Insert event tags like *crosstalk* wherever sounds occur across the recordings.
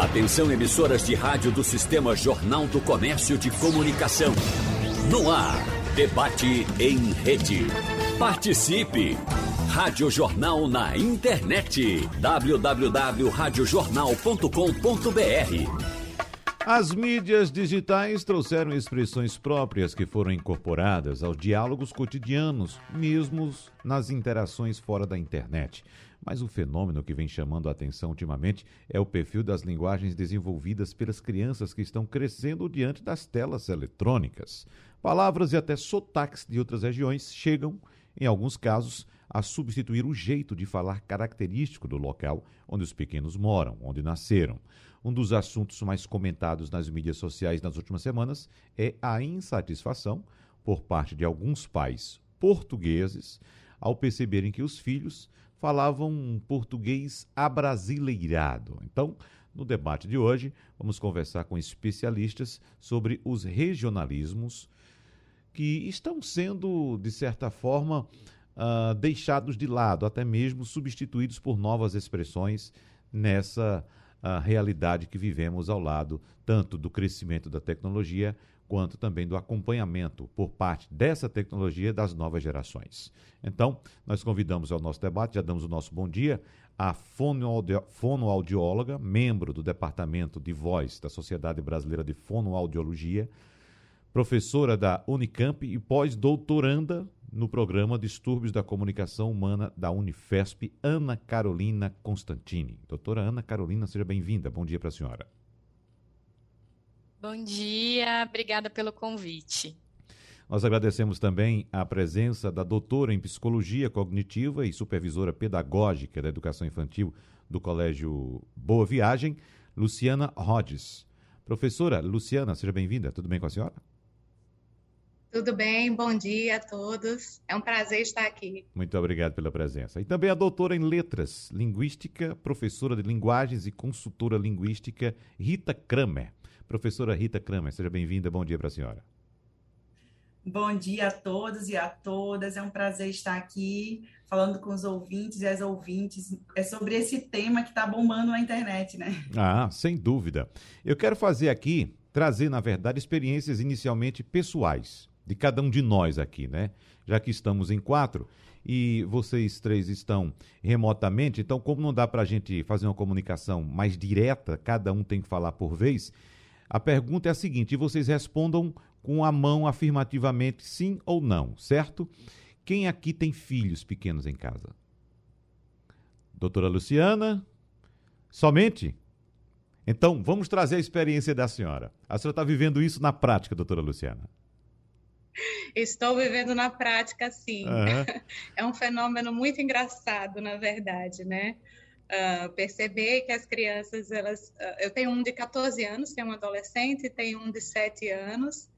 Atenção emissoras de rádio do Sistema Jornal do Comércio de Comunicação. No ar, debate em rede. Participe! Rádio Jornal na internet. www.radiojornal.com.br As mídias digitais trouxeram expressões próprias que foram incorporadas aos diálogos cotidianos, mesmo nas interações fora da internet. Mas o fenômeno que vem chamando a atenção ultimamente é o perfil das linguagens desenvolvidas pelas crianças que estão crescendo diante das telas eletrônicas. Palavras e até sotaques de outras regiões chegam, em alguns casos, a substituir o jeito de falar característico do local onde os pequenos moram, onde nasceram. Um dos assuntos mais comentados nas mídias sociais nas últimas semanas é a insatisfação por parte de alguns pais portugueses ao perceberem que os filhos falavam um português abrasileirado. Então, no debate de hoje, vamos conversar com especialistas sobre os regionalismos que estão sendo, de certa forma, uh, deixados de lado, até mesmo substituídos por novas expressões nessa uh, realidade que vivemos ao lado tanto do crescimento da tecnologia quanto também do acompanhamento por parte dessa tecnologia das novas gerações. Então, nós convidamos ao nosso debate, já damos o nosso bom dia, a fonoaudióloga, membro do Departamento de Voz da Sociedade Brasileira de Fonoaudiologia, professora da Unicamp e pós-doutoranda no programa Distúrbios da Comunicação Humana da Unifesp, Ana Carolina Constantini. Doutora Ana Carolina, seja bem-vinda. Bom dia para a senhora. Bom dia, obrigada pelo convite. Nós agradecemos também a presença da doutora em Psicologia Cognitiva e supervisora pedagógica da Educação Infantil do Colégio Boa Viagem, Luciana Rhodes. Professora Luciana, seja bem-vinda. Tudo bem com a senhora? Tudo bem, bom dia a todos. É um prazer estar aqui. Muito obrigado pela presença. E também a doutora em Letras, Linguística, professora de Linguagens e consultora linguística, Rita Kramer. Professora Rita Kramer, seja bem-vinda. Bom dia para a senhora. Bom dia a todos e a todas. É um prazer estar aqui falando com os ouvintes e as ouvintes. É sobre esse tema que está bombando na internet, né? Ah, sem dúvida. Eu quero fazer aqui, trazer, na verdade, experiências inicialmente pessoais de cada um de nós aqui, né? Já que estamos em quatro e vocês três estão remotamente, então, como não dá para a gente fazer uma comunicação mais direta, cada um tem que falar por vez, a pergunta é a seguinte, e vocês respondam com a mão afirmativamente sim ou não, certo? Quem aqui tem filhos pequenos em casa? Doutora Luciana? Somente? Então, vamos trazer a experiência da senhora. A senhora está vivendo isso na prática, doutora Luciana? Estou vivendo na prática, sim. Uhum. *laughs* É um fenômeno muito engraçado, na verdade, né? Uh, perceber que as crianças, elas, uh, eu tenho um de 14 anos, tenho um adolescente, tenho um de 7 anos,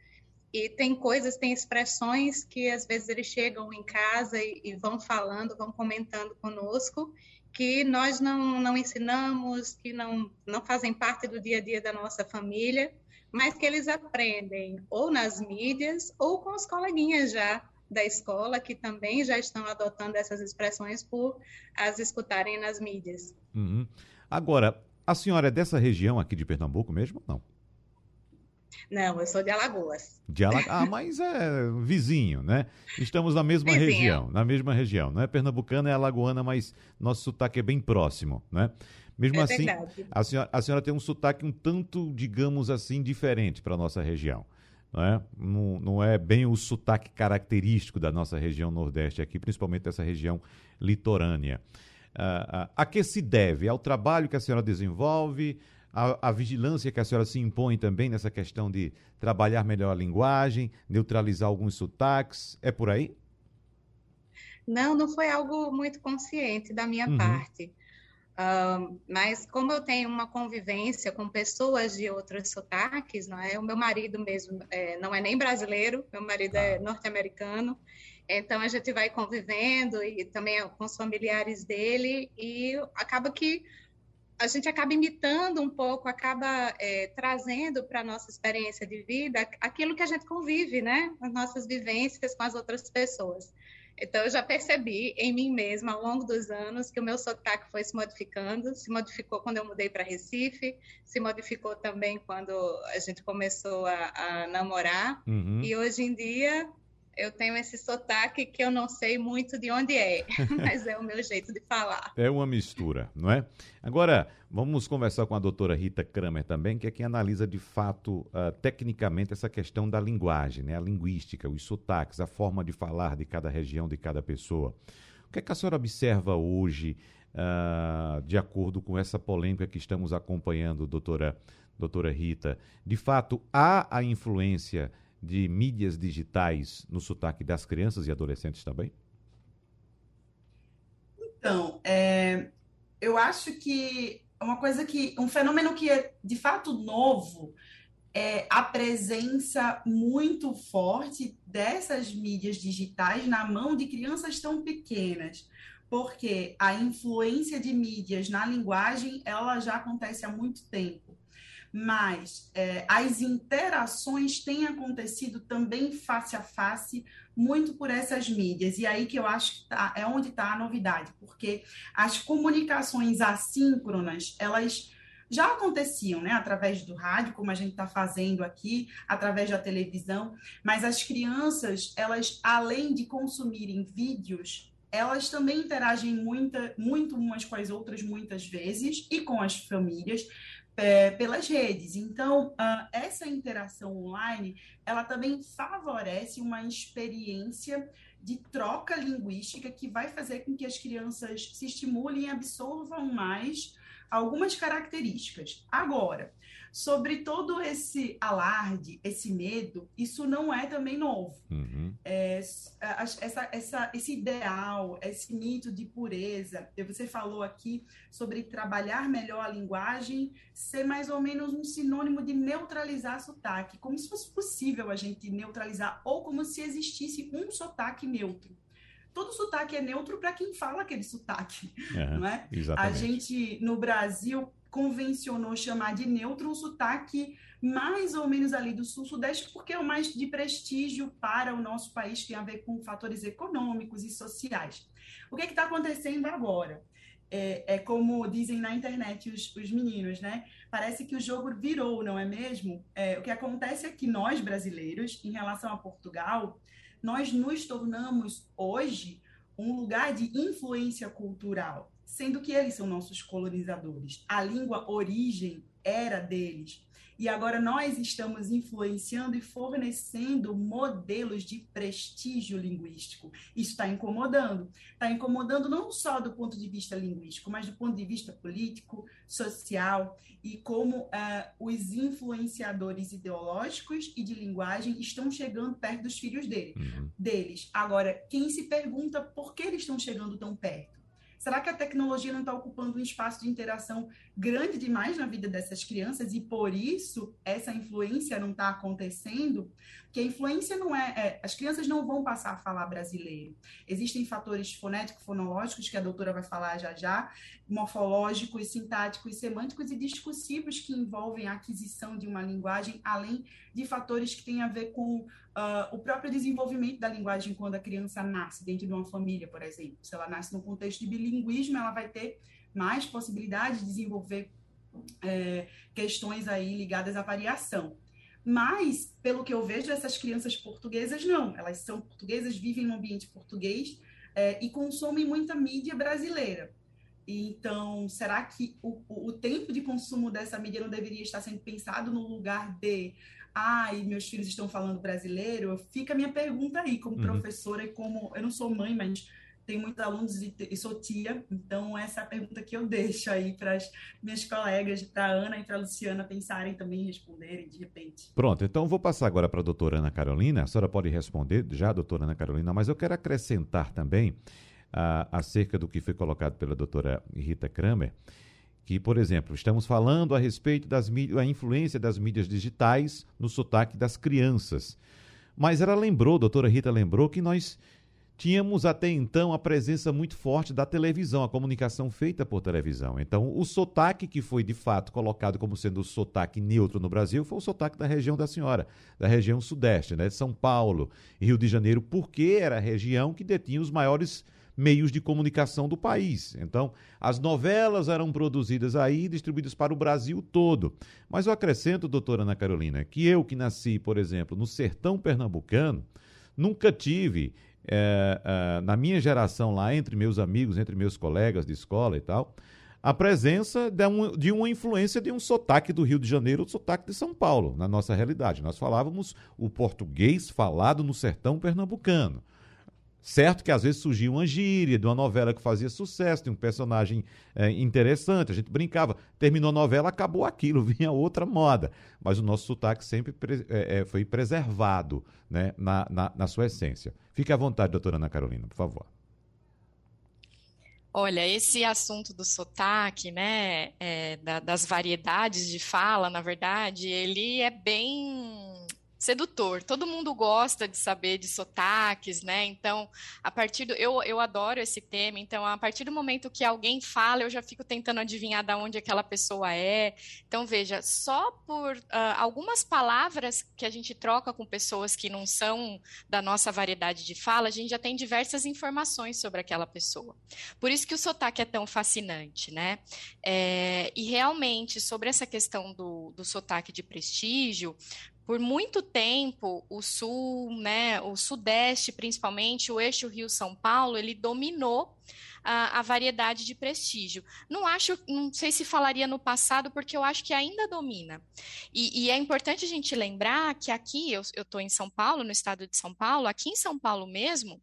e tem coisas, tem expressões que às vezes eles chegam em casa e, e vão falando, vão comentando conosco, que nós não, não ensinamos, que não, não fazem parte do dia a dia da nossa família, mas que eles aprendem ou nas mídias ou com os coleguinhas já da escola que também já estão adotando essas expressões por as escutarem nas mídias. Uhum. Agora, a senhora é dessa região aqui de Pernambuco mesmo ou não? Não, eu sou de Alagoas. De Alagoas. Ah, mas é vizinho, né? Estamos na mesma vizinho. região, na mesma região. Não é pernambucana, é alagoana, mas nosso sotaque é bem próximo, né? Mesmo é assim, a senhora, a senhora tem um sotaque um tanto, digamos assim, diferente para a nossa região não é? Não, não é bem o sotaque característico da nossa região Nordeste aqui, principalmente dessa região litorânea. Uh, uh, a que se deve? Ao trabalho que a senhora desenvolve, a, a, vigilância que a senhora se impõe também nessa questão de trabalhar melhor a linguagem, neutralizar alguns sotaques, é por aí? Não, não foi algo muito consciente da minha uhum. parte. Uh, mas como eu tenho uma convivência com pessoas de outros sotaques, não é? O meu marido mesmo é, não é nem brasileiro, meu marido é norte-americano, então a gente vai convivendo e também com os familiares dele e acaba que a gente acaba imitando um pouco, acaba é, trazendo para a nossa experiência de vida aquilo que a gente convive, né? As nossas vivências com as outras pessoas. Então, eu já percebi em mim mesma, ao longo dos anos, que o meu sotaque foi se modificando. Se modificou quando eu mudei para Recife, se modificou também quando a gente começou a, a namorar. Uhum. E hoje em dia, eu tenho esse sotaque que eu não sei muito de onde é, *laughs* mas é o meu jeito de falar. É uma mistura, não é? Agora, vamos conversar com a doutora Rita Kramer também, que é quem analisa de fato, uh, tecnicamente, essa questão da linguagem, né? a linguística, os sotaques, a forma de falar de cada região, de cada pessoa. O que, é que a senhora observa hoje, uh, de acordo com essa polêmica que estamos acompanhando, doutora, doutora Rita? De fato, há a influência de mídias digitais no sotaque das crianças e adolescentes também? Então, é, eu acho que uma coisa que um fenômeno que é de fato novo é a presença muito forte dessas mídias digitais na mão de crianças tão pequenas, porque a influência de mídias na linguagem ela já acontece há muito tempo mas é, as interações têm acontecido também face a face, muito por essas mídias. E aí que eu acho que tá, é onde está a novidade, porque as comunicações assíncronas, elas já aconteciam, né, através do rádio, como a gente está fazendo aqui, através da televisão, mas as crianças, elas, além de consumirem vídeos, elas também interagem muita, muito umas com as outras muitas vezes e com as famílias, é, pelas redes. Então, uh, essa interação online, ela também favorece uma experiência de troca linguística que vai fazer com que as crianças se estimulem e absorvam mais algumas características. Agora, sobre todo esse alarde, esse medo, isso não é também novo. Uhum. É, essa, essa, esse ideal, esse mito de pureza, você falou aqui sobre trabalhar melhor a linguagem, ser mais ou menos um sinônimo de neutralizar sotaque, como se fosse possível a gente neutralizar, ou como se existisse um sotaque neutro todo sotaque é neutro para quem fala aquele sotaque, é, não é? Exatamente. A gente no Brasil convencionou chamar de neutro um sotaque mais ou menos ali do sul-sudeste, porque é o mais de prestígio para o nosso país, tem a ver com fatores econômicos e sociais. O que é está acontecendo agora? É, é, como dizem na internet os, os, meninos, né? Parece que o jogo virou, não é mesmo? É, o que acontece é que nós, brasileiros, em relação a Portugal, nós nos tornamos hoje um lugar de influência cultural sendo que eles são nossos colonizadores. A língua origem era deles. E agora nós estamos influenciando e fornecendo modelos de prestígio linguístico. Isso está incomodando. Está incomodando não só do ponto de vista linguístico, mas do ponto de vista político, social e como uh, os influenciadores ideológicos e de linguagem estão chegando perto dos filhos dele, uhum. deles. Agora, quem se pergunta por que eles estão chegando tão perto? Será que a tecnologia não está ocupando um espaço de interação grande demais na vida dessas crianças e por isso essa influência não está acontecendo? Porque a influência não é, é, As crianças não vão passar a falar brasileiro. Existem fatores fonéticos, fonológicos, que a doutora vai falar já já, morfológicos, sintáticos, semânticos e discursivos que envolvem a aquisição de uma linguagem, além de fatores que têm a ver com uh, o próprio desenvolvimento da linguagem quando a criança nasce dentro de uma família, por exemplo. Se ela nasce num contexto de bilinguismo, ela vai ter mais possibilidade de desenvolver é, questões aí ligadas à variação. Mas, pelo que eu vejo, essas crianças portuguesas não. Elas são portuguesas, vivem no ambiente português é, e consomem muita mídia brasileira. Então, será que o, o tempo de consumo dessa mídia não deveria estar sendo pensado no lugar de ai, meus filhos estão falando brasileiro? Fica a minha pergunta aí, como uhum. professora e como. Eu não sou mãe, mas tenho muitos alunos e, e sou tia, então essa é a pergunta que eu *laughs* deixo aí para as minhas colegas, para a Ana e para a Luciana pensarem também e responderem de repente. Pronto, então vou passar agora para a doutora Ana Carolina, a senhora pode responder já, doutora Ana Carolina, mas eu quero acrescentar também uh, acerca do que foi colocado pela doutora Rita Kramer, que, por exemplo, estamos falando a respeito da influência das mídias digitais no sotaque das crianças. Mas ela lembrou, a doutora Rita lembrou, que nós tínhamos até então a presença muito forte da televisão, a comunicação feita por televisão. Então, o sotaque que foi de fato colocado como sendo o sotaque neutro no Brasil foi o sotaque da região da senhora, da região sudeste, né, São Paulo Rio de Janeiro, porque era a região que detinha os maiores meios de comunicação do país. Então, as novelas eram produzidas aí e distribuídas para o Brasil todo. Mas eu acrescento, doutora Ana Carolina, que eu que nasci, por exemplo, no sertão pernambucano, nunca tive é, é, na minha geração lá, entre meus amigos, entre meus colegas de escola e tal, a presença de, um, de uma influência de um sotaque do Rio de Janeiro, o sotaque de São Paulo, na nossa realidade. Nós falávamos o português falado no sertão pernambucano. Certo que às vezes surgia uma gíria de uma novela que fazia sucesso, de um personagem é, interessante, a gente brincava. Terminou a novela, acabou aquilo, *laughs* vinha outra moda. Mas o nosso sotaque sempre é, é, foi preservado né, na, na, na sua essência. Fique à vontade, doutora Ana Carolina, por favor. Olha, esse assunto do sotaque, né, é, da, das variedades de fala, na verdade, ele é bem sedutor. Todo mundo gosta de saber de sotaques, né? Então, a partir do. Eu, eu adoro esse tema, então, a partir do momento que alguém fala, eu já fico tentando adivinhar de onde aquela pessoa é. Então, veja, só por uh, algumas palavras que a gente troca com pessoas que não são da nossa variedade de fala, a gente já tem diversas informações sobre aquela pessoa. Por isso que o sotaque é tão fascinante, né? É, e realmente, sobre essa questão do, do sotaque de prestígio, por muito tempo, o sul, né, o sudeste, principalmente, o eixo Rio-São Paulo, ele dominou a, a, variedade de prestígio. Não acho, não sei se falaria no passado, porque eu acho que ainda domina. E, e é importante a gente lembrar que aqui, eu estou em São Paulo, no estado de São Paulo, aqui em São Paulo mesmo,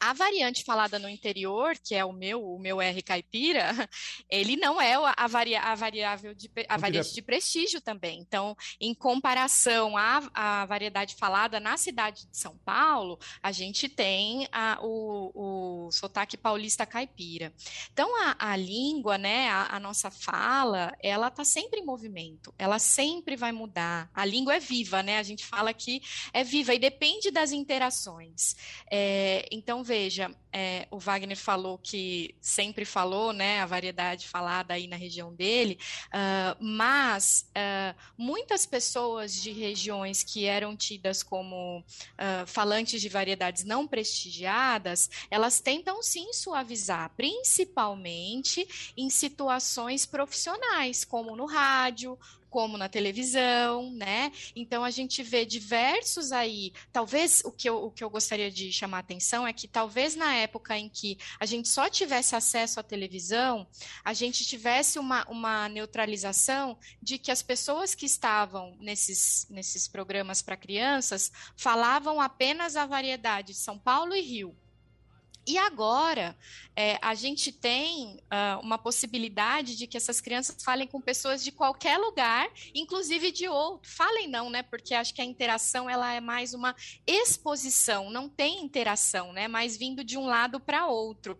a variante falada no interior, que é o meu, o meu R caipira, *laughs* ele não é a, a variável de a variante de prestígio também. Então, em comparação à, à variedade falada na cidade de São Paulo, a gente tem a, o, o sotaque paulista caipira. Então, a, a língua, né, a, a nossa fala, ela está sempre em movimento, ela sempre vai mudar. A língua é viva, né? A gente fala que é viva e depende das interações. É, então, veja, é, o Wagner falou que sempre falou, né, a variedade falada aí na região dele, uh, mas uh, muitas pessoas de regiões que eram tidas como uh, falantes de variedades não prestigiadas, elas tentam sim suavizar, principalmente em situações profissionais, como no rádio, como na televisão, né? Então a gente vê diversos aí. Talvez o que eu, o que eu gostaria de chamar a atenção é que talvez na época em que a gente só tivesse acesso à televisão, a gente tivesse uma, uma neutralização de que as pessoas que estavam nesses, nesses programas para crianças falavam apenas a variedade de São Paulo e Rio. E agora, é, a gente tem uh, uma possibilidade de que essas crianças falem com pessoas de qualquer lugar, inclusive de outro. Falem não, né? Porque acho que a interação ela é mais uma exposição, não tem interação, né? Mais vindo de um lado para outro.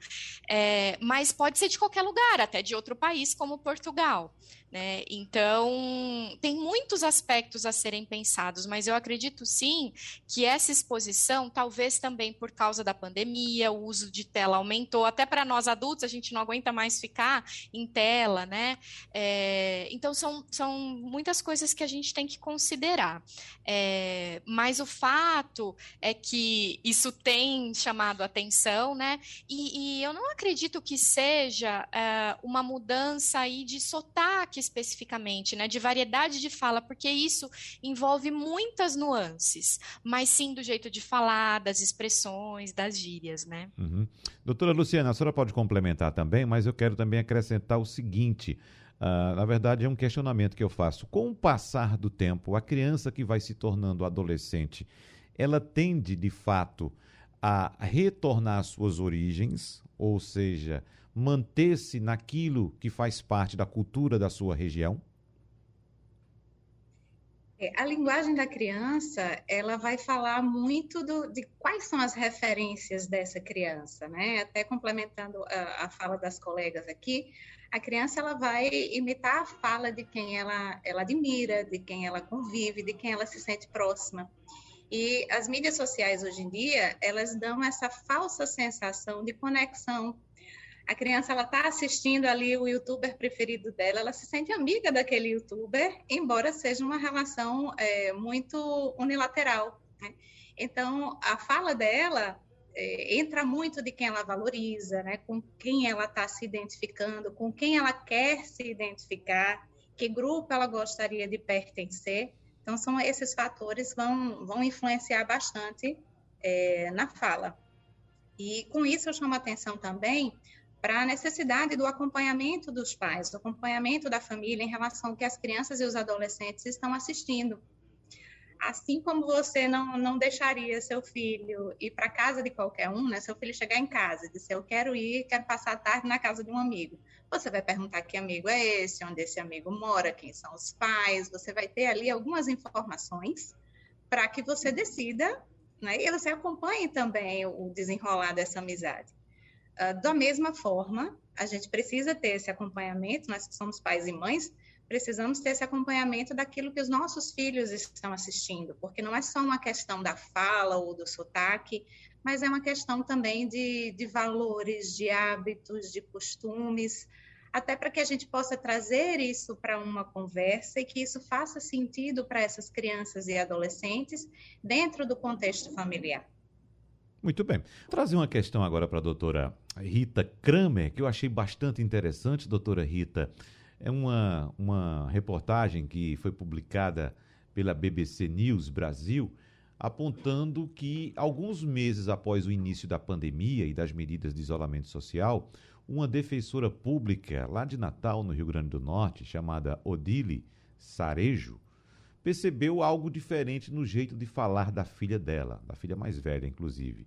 É, mas pode ser de qualquer lugar, até de outro país, como Portugal. Né? Então, tem muitos aspectos a serem pensados, mas eu acredito sim que essa exposição, talvez também por causa da pandemia, o uso de tela aumentou, até para nós adultos, a gente não aguenta mais ficar em tela, né? É, então, são, são muitas coisas que a gente tem que considerar. É, mas o fato é que isso tem chamado atenção, né? E, e eu não acredito que seja é, uma mudança aí de sotaque especificamente, né, de variedade de fala, porque isso envolve muitas nuances, mas sim do jeito de falar, das expressões, das gírias, né? Uhum. Doutora Luciana, a senhora pode complementar também, mas eu quero também acrescentar o seguinte. Uh, na verdade, é um questionamento que eu faço. Com o passar do tempo, a criança que vai se tornando adolescente, ela tende, de fato, a retornar às suas origens, ou seja, manter-se naquilo que faz parte da cultura da sua região? É, a linguagem da criança, ela vai falar muito do, de quais são as referências dessa criança, né? Até complementando a, a, fala das colegas aqui, a criança ela vai imitar a fala de quem ela, ela admira, de quem ela convive, de quem ela se sente próxima. E as mídias sociais hoje em dia, elas dão essa falsa sensação de conexão. A criança ela está assistindo ali o youtuber preferido dela, ela se sente amiga daquele youtuber, embora seja uma relação é, muito unilateral. Né? Então, a fala dela é, entra muito de quem ela valoriza, né? com quem ela está se identificando, com quem ela quer se identificar, que grupo ela gostaria de pertencer. Então, são esses fatores vão, vão influenciar bastante é, na fala. E com isso eu chamo a atenção também para a necessidade do acompanhamento dos pais, do acompanhamento da família em relação ao que as crianças e os adolescentes estão assistindo. Assim como você não, não deixaria seu filho ir para casa de qualquer um, né? Seu filho chegar em casa e dizer, eu quero ir, quero passar a tarde na casa de um amigo. Você vai perguntar que amigo é esse, onde esse amigo mora, quem são os pais. Você vai ter ali algumas informações para que você decida, né? E você acompanhe também o desenrolar dessa amizade. Uh, da mesma forma, a gente precisa ter esse acompanhamento, nós que somos pais e mães, precisamos ter esse acompanhamento daquilo que os nossos filhos estão assistindo, porque não é só uma questão da fala ou do sotaque, mas é uma questão também de, de valores, de hábitos, de costumes, até para que a gente possa trazer isso para uma conversa e que isso faça sentido para essas crianças e adolescentes dentro do contexto familiar. Muito bem. Vou trazer uma questão agora para a doutora Rita Kramer, que eu achei bastante interessante, doutora Rita. É uma, uma reportagem que foi publicada pela BBC News Brasil, apontando que alguns meses após o início da pandemia e das medidas de isolamento social, uma defensora pública lá de Natal, no Rio Grande do Norte, chamada Odile Sarejo, percebeu algo diferente no jeito de falar da filha dela, da filha mais velha, inclusive,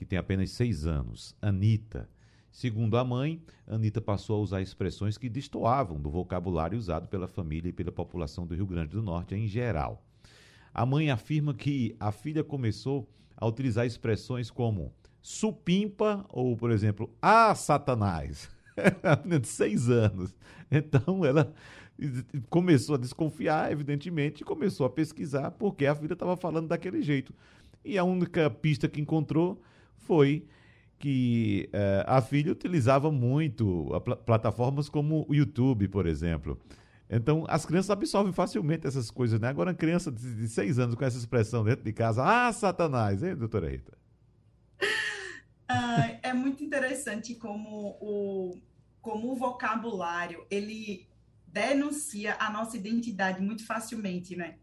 que tem apenas seis anos, Anita. Segundo a mãe, Anita passou a usar expressões que destoavam do vocabulário usado pela família e pela população do Rio Grande do Norte em geral. A mãe afirma que a filha começou a utilizar expressões como supimpa ou, por exemplo, ah, Satanás. *laughs* de seis anos. Então ela começou a desconfiar, evidentemente, e começou a pesquisar porque a filha estava falando daquele jeito. E a única pista que encontrou foi que uh, a filha utilizava muito pl plataformas como o YouTube, por exemplo. Então, as crianças absorvem facilmente essas coisas, né? Agora, uma criança de, de seis anos com essa expressão dentro de casa, ah, Satanás, hein, doutora Rita? *laughs* Ah, é muito interessante como o, como o vocabulário, ele denuncia a nossa identidade muito facilmente, né?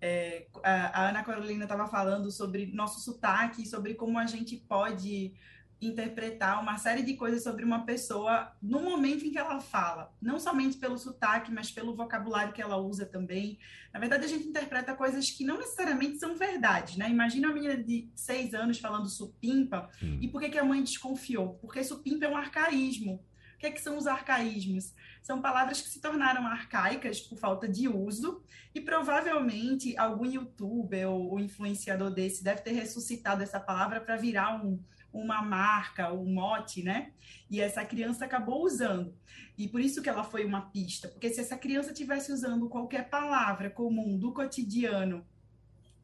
É, a, a Ana Carolina estava falando sobre nosso sotaque, sobre como a gente pode interpretar uma série de coisas sobre uma pessoa no momento em que ela fala, não somente pelo sotaque, mas pelo vocabulário que ela usa também. Na verdade, a gente interpreta coisas que não necessariamente são verdade, né? Imagina uma menina de seis anos falando supimpa, hum. e por que, que a mãe desconfiou? Porque supimpa é um arcaísmo. Que, é que são os arcaísmos? São palavras que se tornaram arcaicas por falta de uso, e provavelmente algum youtuber ou influenciador desse deve ter ressuscitado essa palavra para virar um uma marca, um mote, né? E essa criança acabou usando. E por isso que ela foi uma pista, porque se essa criança tivesse usando qualquer palavra comum do cotidiano,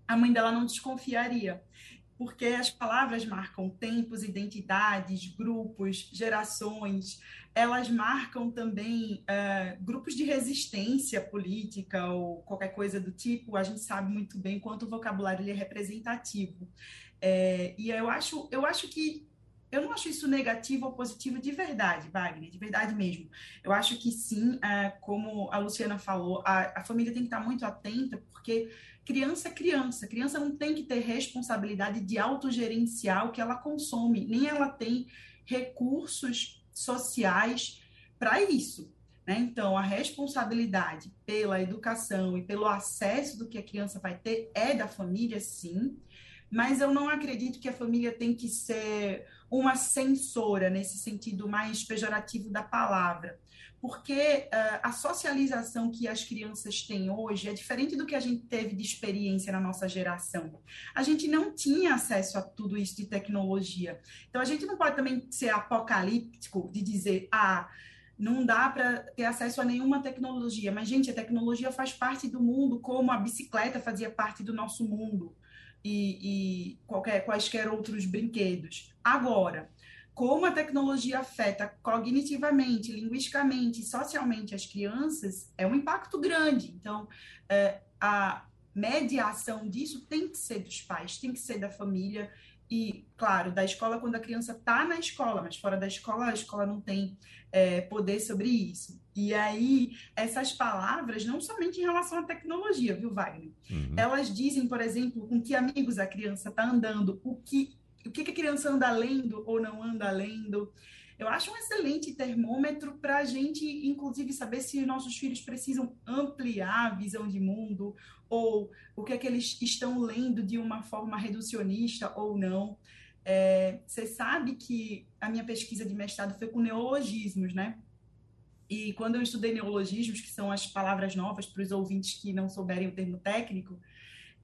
a mãe dela não desconfiaria. Porque as palavras marcam tempos, identidades, grupos, gerações, elas marcam também uh, grupos de resistência política ou qualquer coisa do tipo. A gente sabe muito bem quanto o vocabulário ele é representativo. É, e eu acho, eu acho que eu não acho isso negativo ou positivo de verdade, Wagner, de verdade mesmo. Eu acho que sim, é, como a Luciana falou, a, família tem que estar muito atenta, porque criança é criança, criança não tem que ter responsabilidade de autogerenciar o que ela consome, nem ela tem recursos sociais para isso. Né? Então, a responsabilidade pela educação e pelo acesso do que a criança vai ter é da família, sim mas eu não acredito que a família tem que ser uma censora nesse sentido mais pejorativo da palavra, porque uh, a socialização que as crianças têm hoje é diferente do que a gente teve de experiência na nossa geração. A gente não tinha acesso a tudo isso de tecnologia, então a gente não pode também ser apocalíptico de dizer ah não dá para ter acesso a nenhuma tecnologia. Mas, gente, a tecnologia faz parte do mundo como a bicicleta fazia parte do nosso mundo e, e qualquer, quaisquer outros brinquedos. Agora, como a tecnologia afeta cognitivamente, linguisticamente, socialmente as crianças, é um impacto grande. Então, é, a mediação disso tem que ser dos pais, tem que ser da família e, claro, da escola quando a criança está na escola, mas fora da escola, a escola não tem é, poder sobre isso. E aí, essas palavras, não somente em relação à tecnologia, viu, Wagner? Uhum. Elas dizem, por exemplo, com que amigos a criança está andando, o que, o que a criança anda lendo ou não anda lendo. Eu acho um excelente termômetro para a gente, inclusive, saber se nossos filhos precisam ampliar a visão de mundo ou o que é que eles estão lendo de uma forma reducionista ou não. É, você sabe que a minha pesquisa de mestrado foi com neologismos, né? E quando eu estudei neologismos, que são as palavras novas para os ouvintes que não souberem o termo técnico,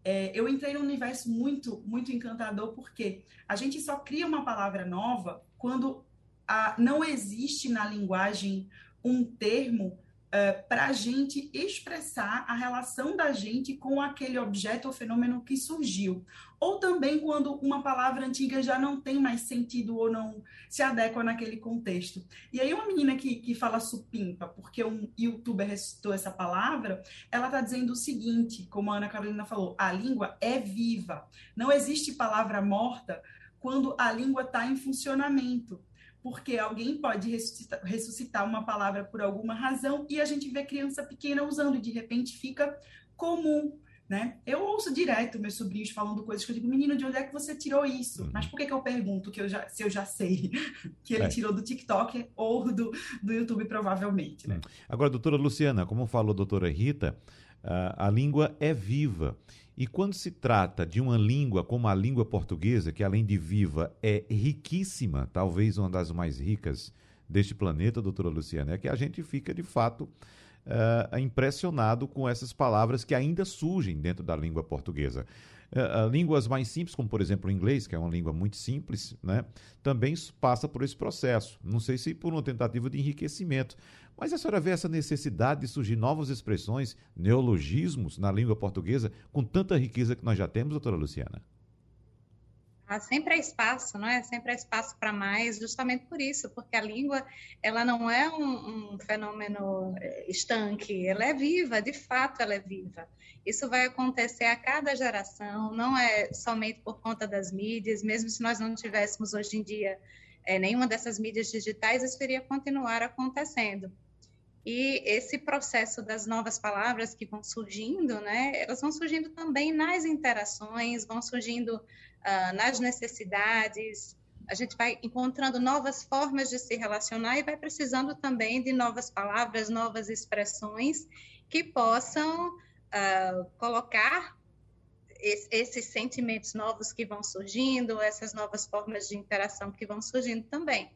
é, eu entrei num universo muito, muito encantador, porque a gente só cria uma palavra nova quando a, não existe na linguagem um termo uh, é, para a gente expressar a relação da gente com aquele objeto ou fenômeno que surgiu. Ou também quando uma palavra antiga já não tem mais sentido ou não se adequa naquele contexto. E aí, uma menina que, que fala supimpa, porque um youtuber recitou essa palavra, ela está dizendo o seguinte: como a Ana Carolina falou, a língua é viva. Não existe palavra morta quando a língua está em funcionamento porque alguém pode ressuscitar, ressuscitar, uma palavra por alguma razão e a gente vê criança pequena usando e de repente fica comum. Né? Eu ouço direto meus sobrinhos falando coisas que eu digo, menino, de onde é que você tirou isso? Uhum. Mas por que, que eu pergunto que eu já, se eu já sei *laughs* que ele é. tirou do TikTok ou do, do YouTube, provavelmente? Né? Agora, doutora Luciana, como falou a doutora Rita, a língua é viva. E quando se trata de uma língua como a língua portuguesa, que além de viva é riquíssima, talvez uma das mais ricas deste planeta, doutora Luciana, é que a gente fica de fato uh, impressionado com essas palavras que ainda surgem dentro da língua portuguesa. Uh, línguas mais simples, como por exemplo o inglês, que é uma língua muito simples, né, também passa por esse processo. Não sei se por uma tentativa de enriquecimento, mas a senhora vê essa necessidade de surgir novas expressões, neologismos na língua portuguesa, com tanta riqueza que nós já temos, doutora Luciana? Ah, sempre há espaço, não é? Sempre há espaço para mais, justamente por isso, porque a língua ela não é um, um, fenômeno eh, estanque, ela é viva, de fato ela é viva. Isso vai acontecer a cada geração, não é somente por conta das mídias, mesmo se nós não tivéssemos hoje em dia é, nenhuma dessas mídias digitais, isso iria continuar acontecendo. E esse processo das novas palavras que vão surgindo, né, elas vão surgindo também nas interações, vão surgindo uh, nas necessidades, a gente vai encontrando novas formas de se relacionar e vai precisando também de novas palavras, novas expressões que possam uh, colocar esses sentimentos novos que vão surgindo, essas novas formas de interação que vão surgindo também.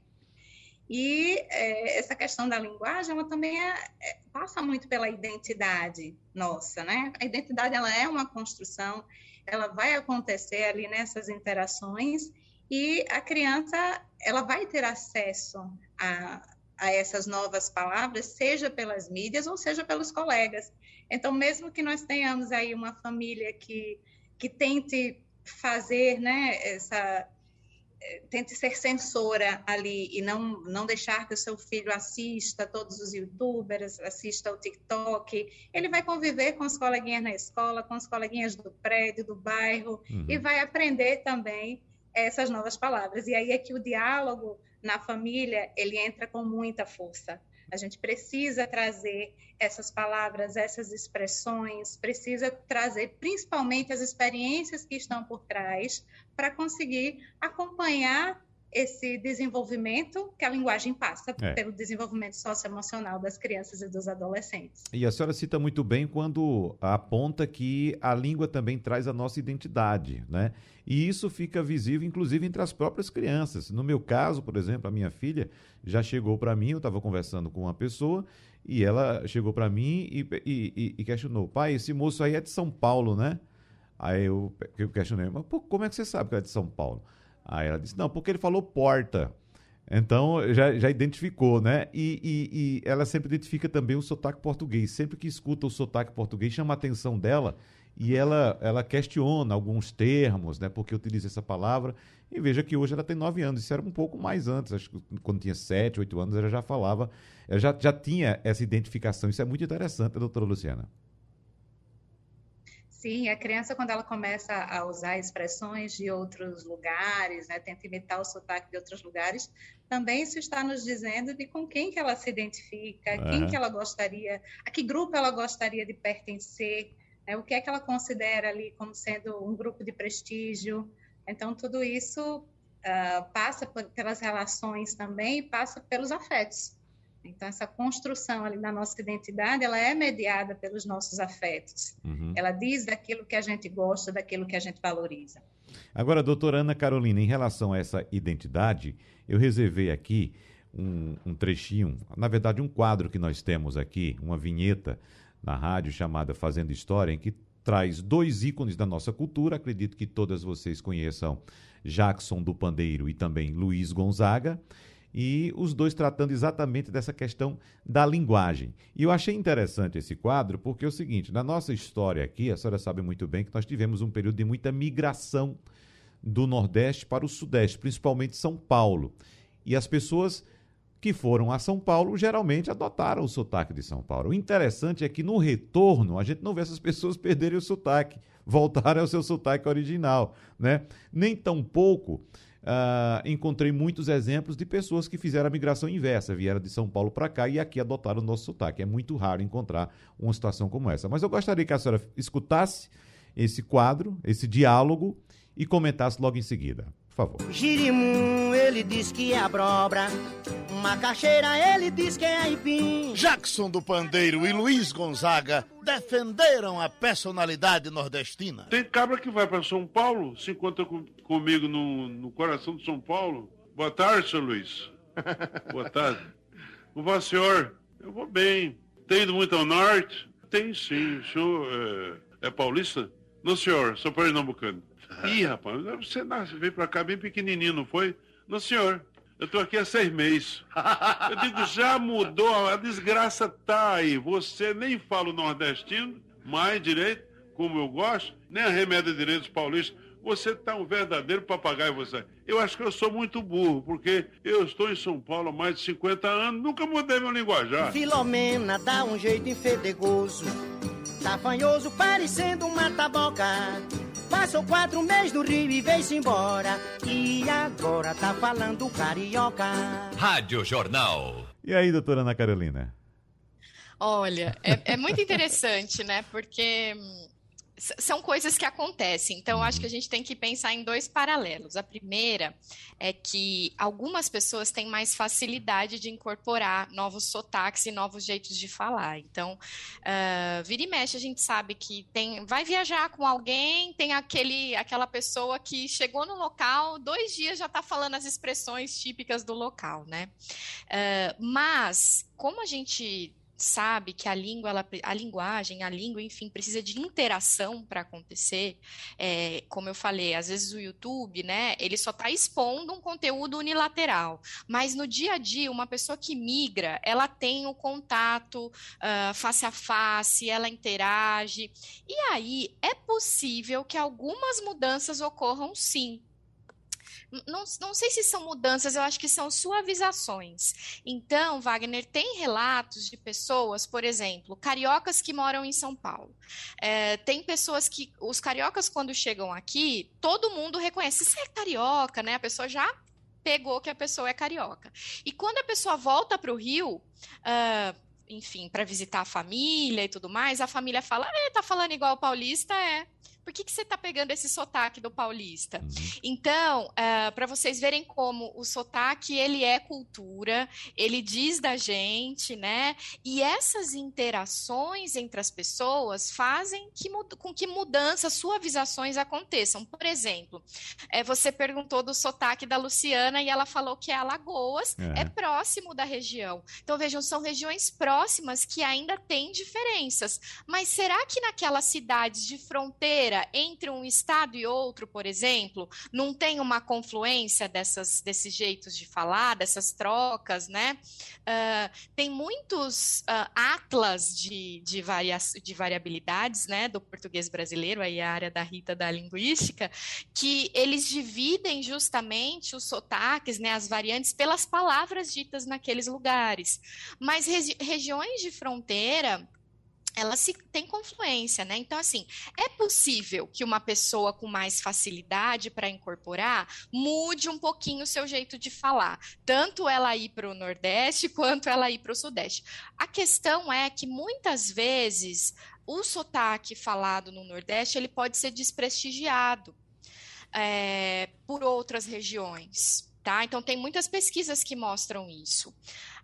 E é, essa questão da linguagem, ela também é, é, passa muito pela identidade nossa, né? A identidade, ela é uma construção, ela vai acontecer ali nessas interações e a criança, ela vai ter acesso a, a essas novas palavras, seja pelas mídias ou seja pelos colegas. Então, mesmo que nós tenhamos aí uma família que que tente fazer, né, essa tente ser censora ali e não não deixar que o seu filho assista todos os youtubers, assista o TikTok, ele vai conviver com os coleguinhas na escola, com os coleguinhas do prédio, do bairro uhum. e vai aprender também essas novas palavras. E aí é que o diálogo na família, ele entra com muita força. A gente precisa trazer essas palavras, essas expressões, precisa trazer principalmente as experiências que estão por trás para conseguir acompanhar esse desenvolvimento que a linguagem passa é. pelo desenvolvimento socioemocional das crianças e dos adolescentes. E a senhora cita muito bem quando aponta que a língua também traz a nossa identidade, né? E isso fica visível, inclusive, entre as próprias crianças. No meu caso, por exemplo, a minha filha já chegou para mim, eu estava conversando com uma pessoa e ela chegou para mim e, e, e, questionou: pai, esse moço aí é de São Paulo, né? Aí eu, eu questionei: mas pô, como é que você sabe que é de São Paulo? Aí ela disse: não, porque ele falou porta. Então, já, já identificou, né? E, e, e, ela sempre identifica também o sotaque português. Sempre que escuta o sotaque português, chama a atenção dela e ela, ela questiona alguns termos, né? Porque utiliza essa palavra. E veja que hoje ela tem nove anos. Isso era um pouco mais antes. Acho que quando tinha sete, oito anos, ela já falava, ela já, já tinha essa identificação. Isso é muito interessante, doutora Luciana. Sim, a criança, quando ela começa a usar expressões de outros lugares, né, tenta imitar o sotaque de outros lugares, também isso está nos dizendo de com quem que ela se identifica, uhum. quem que ela gostaria, a que grupo ela gostaria de pertencer, né, o que é que ela considera ali como sendo um grupo de prestígio. Então, tudo isso uh, passa por, pelas relações também e passa pelos afetos. Então, essa construção ali da nossa identidade, ela é mediada pelos nossos afetos. Uhum. Ela diz daquilo que a gente gosta, daquilo que a gente valoriza. Agora, doutora Ana Carolina, em relação a essa identidade, eu reservei aqui um, um trechinho, na verdade, um quadro que nós temos aqui, uma vinheta na rádio chamada Fazendo História, em que traz dois ícones da nossa cultura. Acredito que todas vocês conheçam Jackson do Pandeiro e também Luiz Gonzaga e os dois tratando exatamente dessa questão da linguagem. E eu achei interessante esse quadro porque é o seguinte: na nossa história aqui, a senhora sabe muito bem que nós tivemos um período de muita migração do Nordeste para o Sudeste, principalmente São Paulo. E as pessoas que foram a São Paulo geralmente adotaram o sotaque de São Paulo. O interessante é que no retorno a gente não vê essas pessoas *laughs* perderem o sotaque, voltarem ao seu sotaque original, né? Nem tão pouco Uh, encontrei muitos exemplos de pessoas que fizeram a migração inversa, vieram de São Paulo para cá e aqui adotaram o nosso sotaque. É muito raro encontrar uma situação como essa. Mas eu gostaria que a senhora escutasse esse quadro, esse diálogo e comentasse logo em seguida favor. Girimum, ele diz que é abóbora. Macaxeira, ele diz que é aipim. Jackson do Pandeiro e Luiz Gonzaga defenderam a personalidade nordestina. Tem cabra que vai para São Paulo, se encontra com, comigo no, no coração de São Paulo. Boa tarde, seu Luiz. *laughs* Boa tarde. Como vai, senhor? Eu vou bem. Tem ido muito ao norte? Tem sim. O senhor é, é paulista? Não, senhor. Sou pernambucano. *laughs* Ih, rapaz, você nasce, veio pra cá bem pequenininho, não foi? Não, senhor. Eu tô aqui há seis meses. Eu digo, já mudou, a desgraça tá aí. Você nem fala o nordestino, mais direito, como eu gosto, nem arremeda direito os paulistas. Você tá um verdadeiro papagaio, você. Eu acho que eu sou muito burro, porque eu estou em São Paulo há mais de 50 anos, nunca mudei meu linguajar. Filomena dá um jeito enfedegoso, tá fanhoso, parecendo uma taboca. Passou quatro meses no Rio e veio-se embora. E agora tá falando carioca. Rádio Jornal. E aí, doutora Ana Carolina? Olha, é, é muito interessante, né? Porque hum, são coisas que acontecem. Então, acho que a gente tem que pensar em dois paralelos. A primeira é que algumas pessoas têm mais facilidade de incorporar novos sotaques e novos jeitos de falar. Então, uh, vira e mexe, a gente sabe que tem, vai viajar com alguém, tem aquele, aquela pessoa que chegou no local, dois dias já está falando as expressões típicas do local, né? Uh, mas, como a gente sabe que a língua, ela, a linguagem, a língua, enfim, precisa de interação para acontecer. É, como eu falei, às vezes o YouTube, né, ele só está expondo um conteúdo unilateral, mas no dia a dia, uma pessoa que migra, ela tem o contato uh, face a face, ela interage, e aí é possível que algumas mudanças ocorram sim, não, não sei se são mudanças, eu acho que são suavizações. Então, Wagner, tem relatos de pessoas, por exemplo, cariocas que moram em São Paulo. É, tem pessoas que, os cariocas, quando chegam aqui, todo mundo reconhece, você é carioca, né? A pessoa já pegou que a pessoa é carioca. E quando a pessoa volta para o Rio, uh, enfim, para visitar a família e tudo mais, a família fala: é, tá falando igual paulista, é por que, que você está pegando esse sotaque do paulista? Uhum. Então, uh, eh, para vocês verem como o sotaque, ele é cultura, ele diz da gente, né? E essas interações entre as pessoas fazem que, com que mudanças, suavizações aconteçam. Por exemplo, é, você perguntou do sotaque da Luciana e ela falou que é Alagoas, é. é próximo da região. Então, vejam, são regiões próximas que ainda têm diferenças. Mas será que naquelas cidades de fronteira fronteira entre um estado e outro, por exemplo, não tem uma confluência dessas, desses jeitos de falar, dessas trocas, né? Uh, tem muitos uh, atlas de, de, varia de variabilidades, né, do português brasileiro, aí a área da Rita da linguística, que eles dividem justamente os sotaques, né, as variantes, pelas palavras ditas naqueles lugares. Mas regi regiões de fronteira ela se tem confluência, né? Então, assim, é possível que uma pessoa com mais facilidade para incorporar mude um pouquinho o seu jeito de falar, tanto ela ir para o Nordeste quanto ela ir para o Sudeste. A questão é que muitas vezes o sotaque falado no Nordeste ele pode ser desprestigiado é, por outras regiões. Tá? Então, tem muitas pesquisas que mostram isso.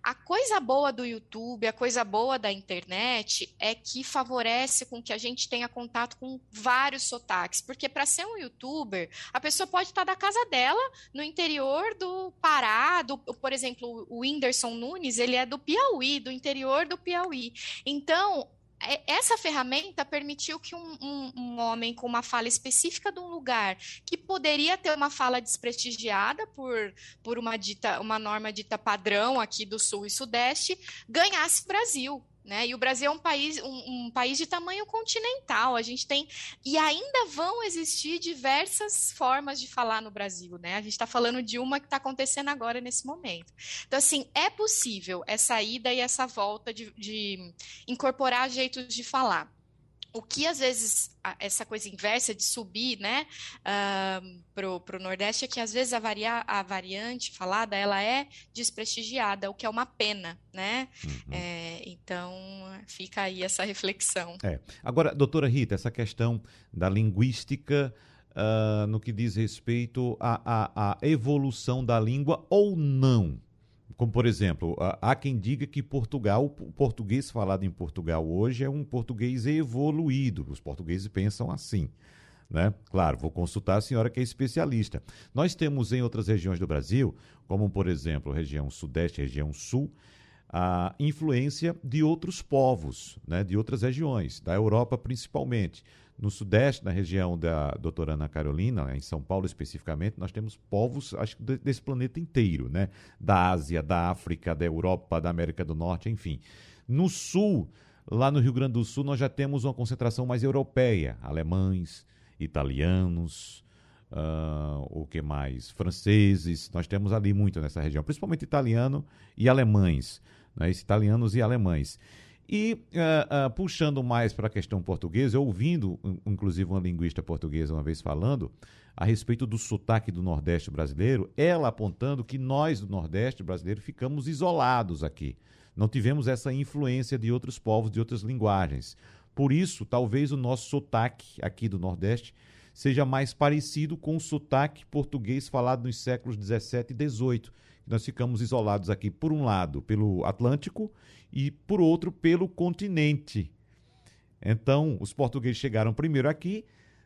A coisa boa do YouTube, a coisa boa da internet é que favorece com que a gente tenha contato com vários sotaques, porque para ser um youtuber, a pessoa pode estar da casa dela, no interior do Pará, do, por exemplo, o Whindersson Nunes, ele é do Piauí, do interior do Piauí. Então, essa ferramenta permitiu que um, um, um, homem com uma fala específica de um lugar que poderia ter uma fala desprestigiada por, por uma dita, uma norma dita padrão aqui do Sul e Sudeste, ganhasse Brasil. Né? E o Brasil é um país, um, um, país de tamanho continental. A gente tem e ainda vão existir diversas formas de falar no Brasil, né? A gente está falando de uma que está acontecendo agora nesse momento. Então, assim, é possível essa ida e essa volta de, de incorporar jeitos de falar o que às vezes essa coisa inversa de subir né, uh, para o Nordeste é que às vezes a, varia, a variante falada ela é desprestigiada, o que é uma pena, né? Uhum. É, então fica aí essa reflexão. É. Agora, doutora Rita, essa questão da linguística uh, no que diz respeito à, à evolução da língua ou não. Como, por exemplo, há quem diga que Portugal, o português falado em Portugal hoje é um português evoluído. Os portugueses pensam assim. Né? Claro, vou consultar a senhora que é especialista. Nós temos em outras regiões do Brasil, como por exemplo, região sudeste, região sul, a influência de outros povos, né? de outras regiões, da Europa principalmente. No Sudeste, na região da doutora Ana Carolina, em São Paulo especificamente, nós temos povos, acho desse planeta inteiro, né? Da Ásia, da África, da Europa, da América do Norte, enfim. No Sul, lá no Rio Grande do Sul, nós já temos uma concentração mais europeia, alemães, italianos, uh, o que mais? Franceses, nós temos ali muito nessa região, principalmente italiano e alemães, né? italianos e alemães. E uh, uh, puxando mais para a questão portuguesa, ouvindo, inclusive, uma linguista portuguesa uma vez falando a respeito do sotaque do Nordeste brasileiro, ela apontando que nós do Nordeste brasileiro ficamos isolados aqui. Não tivemos essa influência de outros povos, de outras linguagens. Por isso, talvez o nosso sotaque aqui do Nordeste seja mais parecido com o sotaque português falado nos séculos 17 e 18. Nós ficamos isolados aqui, por um lado, pelo Atlântico e, por outro, pelo continente. Então, os portugueses chegaram primeiro aqui,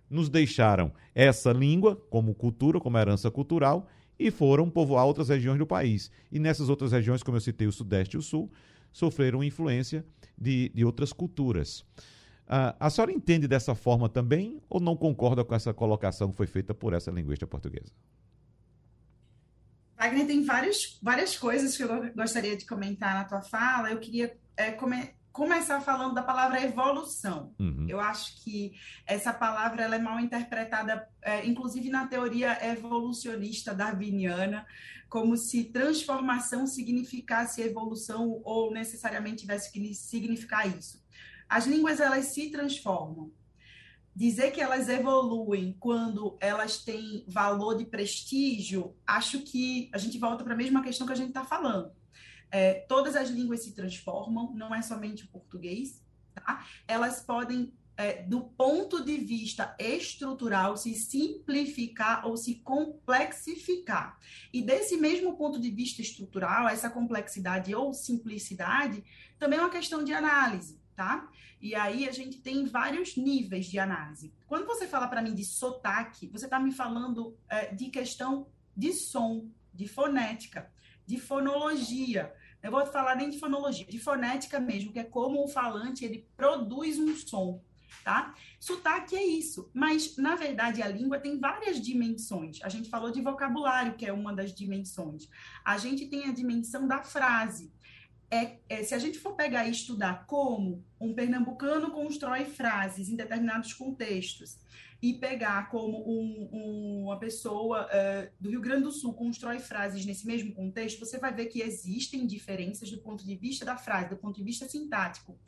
nos deixaram essa língua como cultura, como herança cultural, e foram povoar outras regiões do país. E nessas outras regiões, como eu citei, o Sudeste e o Sul, sofreram influência de, de outras culturas. Uh, a senhora entende dessa forma também ou não concorda com essa colocação que foi feita por essa linguista portuguesa? Wagner, tem vários, várias coisas que eu gostaria de comentar na tua fala. Eu queria é, come, começar falando da palavra evolução. Uhum. Eu acho que essa palavra ela é mal interpretada, é, inclusive na teoria evolucionista darwiniana, como se transformação significasse evolução ou necessariamente tivesse que significar isso. As línguas elas se transformam dizer que elas evoluem quando elas têm valor de prestígio, acho que a gente volta para a mesma questão que a gente está falando. É, todas as línguas se transformam, não é somente o português, tá? Elas podem, é, do ponto de vista estrutural, se simplificar ou se complexificar. E desse mesmo ponto de vista estrutural, essa complexidade ou simplicidade também é uma questão de análise tá? E aí a gente tem vários níveis de análise. Quando você fala para mim de sotaque, você está me falando é, de questão de som, de fonética, de fonologia. Eu vou falar nem de fonologia, de fonética mesmo, que é como o falante ele produz um som. tá? Sotaque é isso, mas na verdade a língua tem várias dimensões. A gente falou de vocabulário, que é uma das dimensões. A gente tem a dimensão da frase. É, é, se a gente for pegar e estudar como um pernambucano constrói frases em determinados contextos e pegar como um, um, uma pessoa uh, do Rio Grande do Sul constrói frases nesse mesmo contexto, você vai ver que existem diferenças do ponto de vista da frase, do ponto de vista sintático.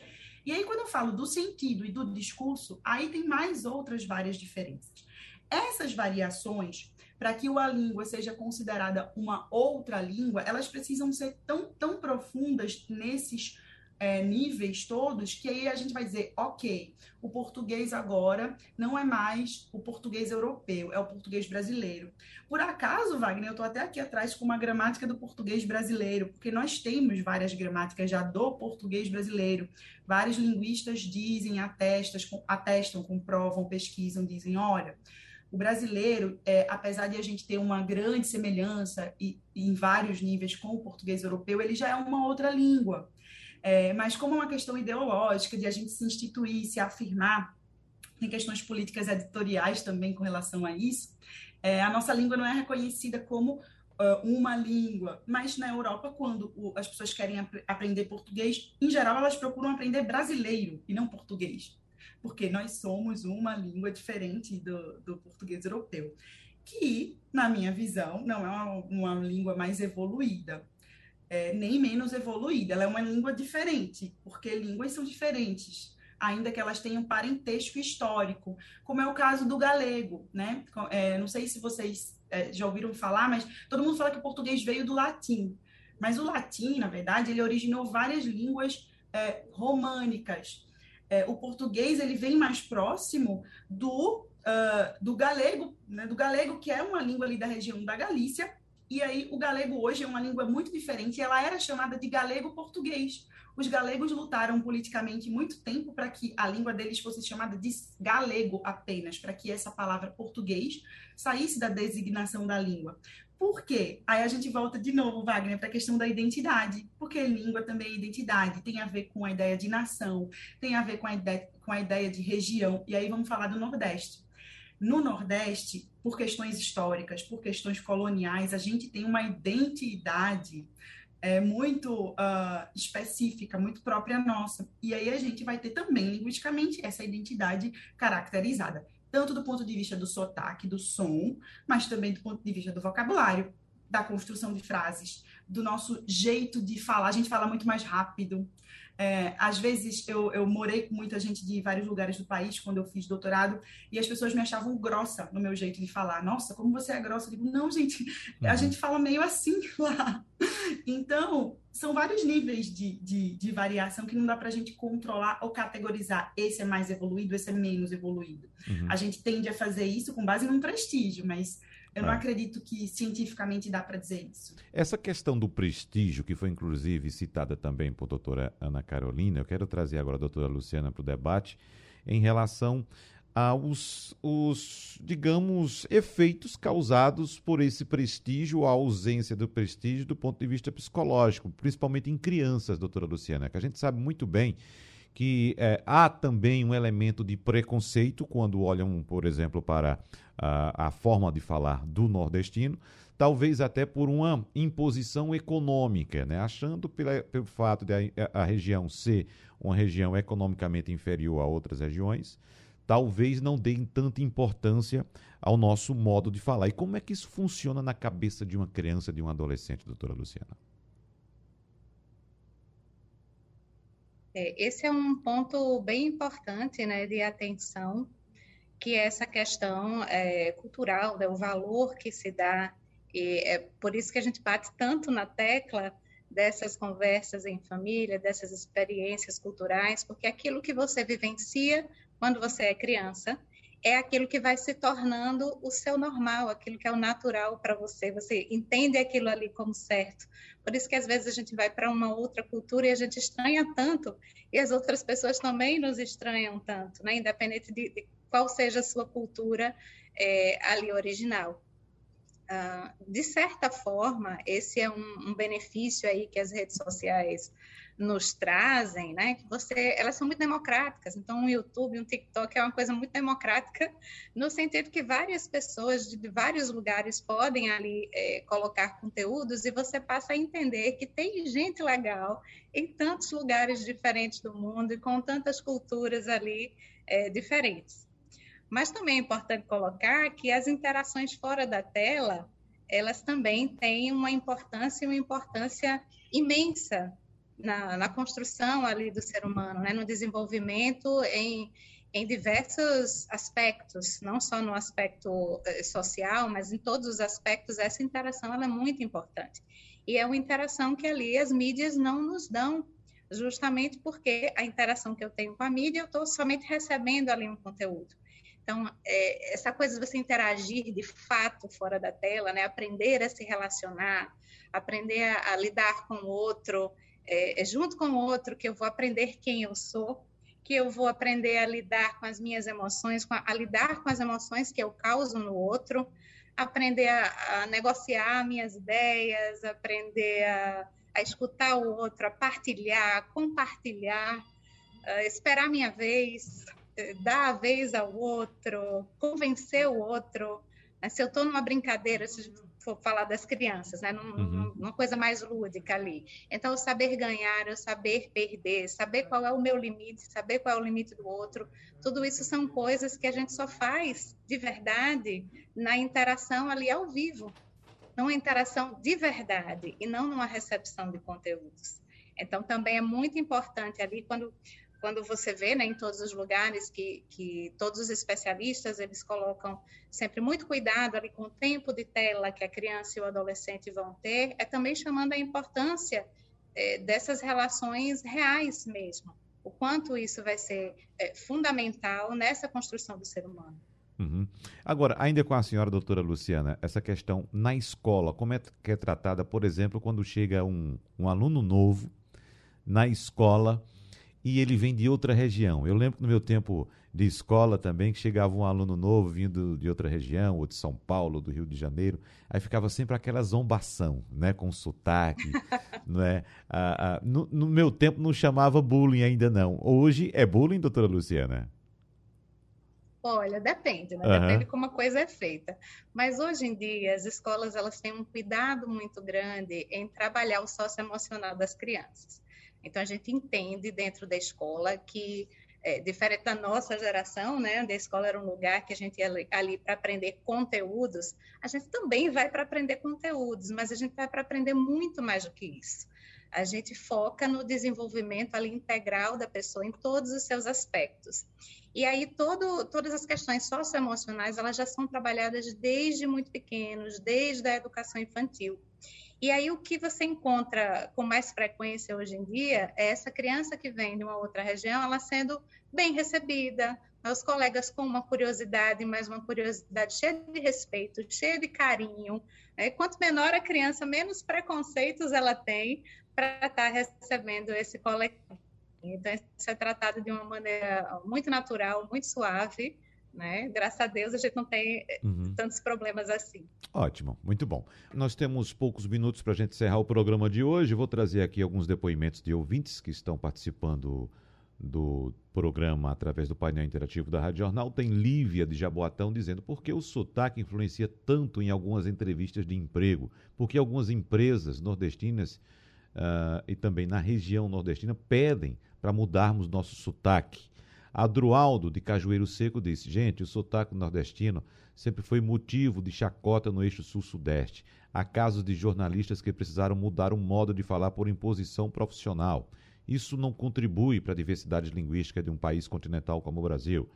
E aí, quando eu falo do sentido e do discurso, aí tem mais outras várias diferenças. Essas variações, para que a língua seja considerada uma outra língua, elas precisam ser tão, tão profundas nesses é, níveis todos, que aí a gente vai dizer, ok, o português agora não é mais o português europeu, é o português brasileiro. Por acaso, Wagner, eu estou até aqui atrás com uma gramática do português brasileiro, porque nós temos várias gramáticas já do português brasileiro. Vários linguistas dizem, atestam, atestam comprovam, pesquisam, dizem, olha, o brasileiro, é, apesar de a gente ter uma grande semelhança e, e em vários níveis com o português europeu, ele já é uma outra língua. É, mas como é uma questão ideológica, de a gente se instituir, se afirmar, tem questões políticas editoriais também com relação a isso, é, a nossa língua não é reconhecida como uh, uma língua, mas na Europa, quando as pessoas querem ap aprender português, em geral elas procuram aprender brasileiro e não português, porque nós somos uma língua diferente do, do português europeu, que, na minha visão, não é uma, uma língua mais evoluída é, nem menos evoluída, ela é uma língua diferente, porque línguas são diferentes, ainda que elas tenham parentesco histórico, como é o caso do galego, né? É, não sei se vocês é, já ouviram falar, mas todo mundo fala que o português veio do latim, mas o latim, na verdade, ele originou várias línguas é, românicas. É, o português ele vem mais próximo do Uh, do galego, né, do galego, que é uma língua ali da região da Galícia, e aí, o galego hoje é uma língua muito diferente, ela era chamada de galego-português. Os galegos lutaram politicamente muito tempo para que a língua deles fosse chamada de galego apenas, para que essa palavra português saísse da designação da língua. Por quê? Aí a gente volta de novo, Wagner, para a questão da identidade, porque língua também é identidade, tem a ver com a ideia de nação, tem a ver com a ideia, com a ideia de região, e aí vamos falar do Nordeste. No Nordeste, por questões históricas, por questões coloniais, a gente tem uma identidade é, muito uh, específica, muito própria nossa. E aí a gente vai ter também, linguisticamente, essa identidade caracterizada, tanto do ponto de vista do sotaque, do som, mas também do ponto de vista do vocabulário, da construção de frases, do nosso jeito de falar. A gente fala muito mais rápido, é, às vezes eu, eu morei com muita gente de vários lugares do país quando eu fiz doutorado e as pessoas me achavam grossa no meu jeito de falar. Nossa, como você é grossa? Eu digo, não, gente, a uhum. gente fala meio assim *laughs* lá. Então, são vários níveis de, de, de variação que não dá para a gente controlar ou categorizar. Esse é mais evoluído, esse é menos evoluído. Uhum. A gente tende a fazer isso com base num prestígio, mas eu não é. acredito que cientificamente dá para dizer isso. Essa questão do prestígio, que foi inclusive citada também por doutora Ana Carolina, eu quero trazer agora a doutora Luciana para o debate em relação aos, os, digamos, efeitos causados por esse prestígio, a ausência do prestígio do ponto de vista psicológico, principalmente em crianças, doutora Luciana, que a gente sabe muito bem que é, há também um elemento de preconceito quando olham, por exemplo, para a, a forma de falar do nordestino, talvez até por uma imposição econômica, né? achando pela, pelo fato de a, a região ser uma região economicamente inferior a outras regiões, talvez não deem tanta importância ao nosso modo de falar. E como é que isso funciona na cabeça de uma criança, de um adolescente, doutora Luciana? É, esse é um ponto bem importante né, de atenção, que é essa questão é, cultural, né, o valor que se dá, e é por isso que a gente bate tanto na tecla dessas conversas em família, dessas experiências culturais, porque aquilo que você vivencia quando você é criança é aquilo que vai se tornando o seu normal, aquilo que é o natural para você. Você entende aquilo ali como certo. Por isso que às vezes a gente vai para uma outra cultura e a gente estranha tanto, e as outras pessoas também nos estranham tanto, né? independente de, de qual seja a sua cultura é, ali original. Uh, de certa forma, esse é um, um benefício aí que as redes sociais nos trazem, né? Que você, elas são muito democráticas. Então, um YouTube, um TikTok é uma coisa muito democrática, no sentido que várias pessoas de vários lugares podem ali é, colocar conteúdos e você passa a entender que tem gente legal em tantos lugares diferentes do mundo e com tantas culturas ali é, diferentes. Mas também é importante colocar que as interações fora da tela, elas também têm uma importância uma importância imensa na, na construção ali do ser humano, né? no desenvolvimento em, em diversos aspectos, não só no aspecto eh, social, mas em todos os aspectos, essa interação é muito importante. E é uma interação que ali as mídias não nos dão, justamente porque a interação que eu tenho com a mídia, eu estou somente recebendo ali um conteúdo. Então, é, essa coisa de você interagir de fato fora da tela, né? aprender a se relacionar, aprender a, a lidar com o outro, é, é junto com o outro que eu vou aprender quem eu sou, que eu vou aprender a lidar com as minhas emoções, a, lidar com as emoções que eu causo no outro, aprender a, a negociar minhas ideias, aprender a, a, escutar o outro, a partilhar, compartilhar, esperar minha vez, eh, dar a vez ao outro, convencer o outro. Se eu estou numa brincadeira, se for falar das crianças, né? Num, uhum. Numa coisa mais lúdica ali. Então, saber ganhar, o saber perder, saber qual é o meu limite, saber qual é o limite do outro, tudo isso são coisas que a gente só faz de verdade na interação ali ao vivo, numa interação de verdade e não numa recepção de conteúdos. Então, também é muito importante ali quando quando você vê né, em todos os lugares que, que todos os especialistas eles colocam sempre muito cuidado ali com o tempo de tela que a criança e o adolescente vão ter, é também chamando a importância é, dessas relações reais mesmo, o quanto isso vai ser é, fundamental nessa construção do ser humano. Uhum. Agora, ainda com a senhora doutora Luciana, essa questão na escola, como é que é tratada, por exemplo, quando chega um, um aluno novo na escola e ele vem de outra região. Eu lembro que no meu tempo de escola também que chegava um aluno novo vindo de outra região, ou de São Paulo, do Rio de Janeiro, aí ficava sempre aquela zombação, né, com sotaque, *laughs* não é? Ah, ah, no, no, meu tempo não chamava bullying ainda não. Hoje é bullying, doutora Luciana? Olha, depende, né? Uhum. Depende como a coisa é feita. Mas hoje em dia as escolas elas têm um cuidado muito grande em trabalhar o socioemocional das crianças. Então, a gente entende dentro da escola que, é, diferente da nossa geração, né, onde a escola era um lugar que a gente ia ali, ali para aprender conteúdos, a gente também vai para aprender conteúdos, mas a gente vai para aprender muito mais do que isso. A gente foca no desenvolvimento ali integral da pessoa em todos os seus aspectos. E aí todo, todas as questões socioemocionais, elas já são trabalhadas desde muito pequenos, desde a educação infantil. E aí o que você encontra com mais frequência hoje em dia é essa criança que vem de uma outra região, ela sendo bem recebida, os colegas com uma curiosidade, mas uma curiosidade cheia de respeito, cheia de carinho. Né? Quanto menor a criança, menos preconceitos ela tem para estar tá recebendo esse coletivo. Então, isso é tratado de uma maneira muito natural, muito suave, né? Graças a Deus a gente não tem eh, uhum. tantos problemas assim. Ótimo, muito bom. Nós temos poucos minutos para a gente encerrar o programa de hoje. Vou trazer aqui alguns depoimentos de ouvintes que estão participando do programa através do painel interativo da Rádio Jornal. Tem Lívia de Jaboatão dizendo por que o sotaque influencia tanto em algumas entrevistas de emprego, porque algumas empresas nordestinas uh, e também na região nordestina pedem para mudarmos nosso sotaque. Adrualdo, de Cajueiro Seco, disse: Gente, o sotaque nordestino sempre foi motivo de chacota no eixo sul-sudeste. Há casos de jornalistas que precisaram mudar o modo de falar por imposição profissional. Isso não contribui para a diversidade linguística de um país continental como o Brasil.